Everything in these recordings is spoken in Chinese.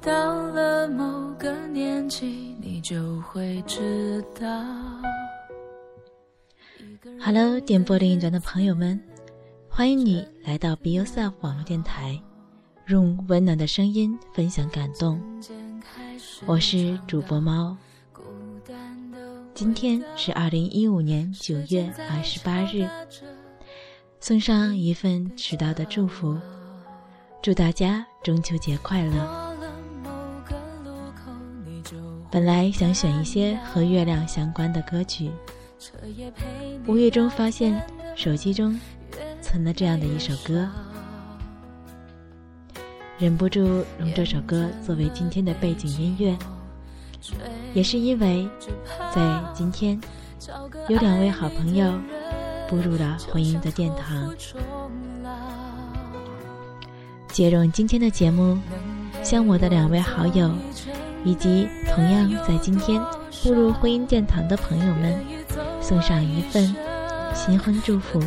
到了某个年纪，你就会知道。Hello，点播另一端的朋友们，欢迎你来到 Be Yourself 网络电台，用温暖的声音分享感动。我是主播猫。今天是二零一五年九月二十八日，送上一份迟到的祝福，祝大家中秋节快乐。本来想选一些和月亮相关的歌曲，无意中发现手机中存了这样的一首歌，忍不住用这首歌作为今天的背景音乐。也是因为，在今天，有两位好朋友步入了婚姻的殿堂。借用今天的节目，向我的两位好友，以及同样在今天步入婚姻殿堂的朋友们，送上一份新婚祝福。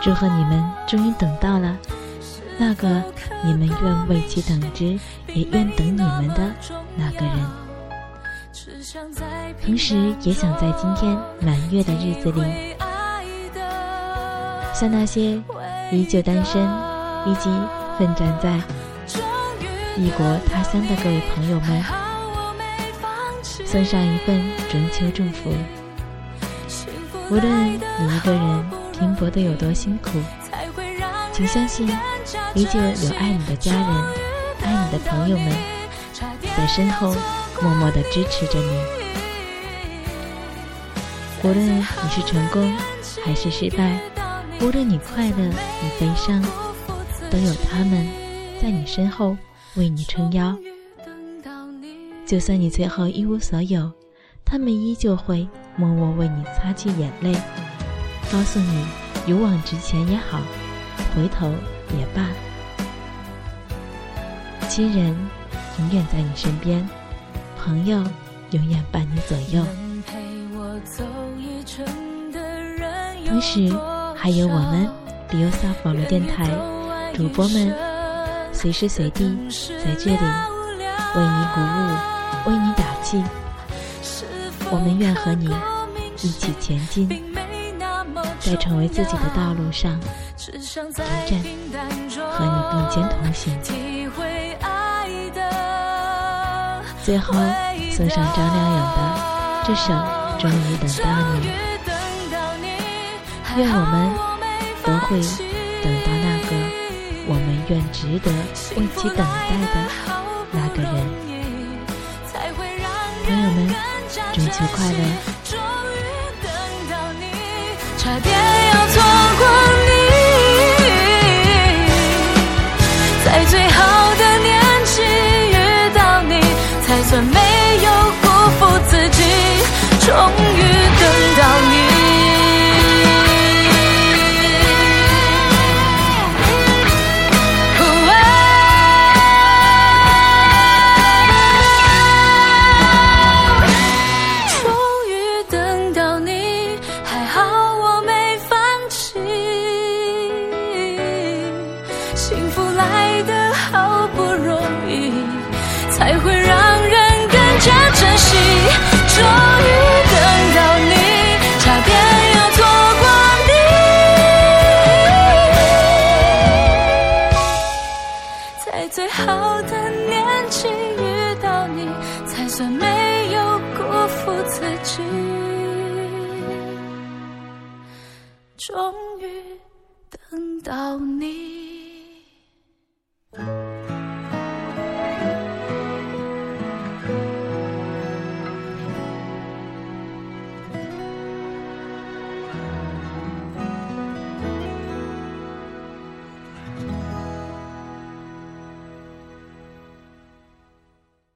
祝贺你们终于等到了。那个你们愿为其等之，也愿等你们的那个人，同时也想在今天满月的日子里，向那些依旧单身以及奋战在异国他乡的各位朋友们，送上一份中秋祝福。无论你一个人拼搏的有多辛苦，请相信。依旧有爱你的家人，爱你的朋友们，在身后默默的支持着你。无论你是成功还是失败，无论你快乐与悲伤，都有他们在你身后为你撑腰。就算你最后一无所有，他们依旧会默默为你擦去眼泪，告诉你勇往直前也好，回头。也罢，亲人永远在你身边，朋友永远伴你左右。同时，还有我们 Be Yourself 网络电台主播们，随时随地在这里为你鼓舞，为你打气。我们愿和你一起前进。在成为自己的道路上，征战，和你并肩同行。最后送上张靓颖的这首《终于等到你》，愿我们都会等到那个我们愿值得为其等待的那个人。朋友们，中秋快乐！差点才会让人更加珍惜。终于等到你差点要错过你。在最好的年纪遇到你才算没有辜负自己。终于等到你。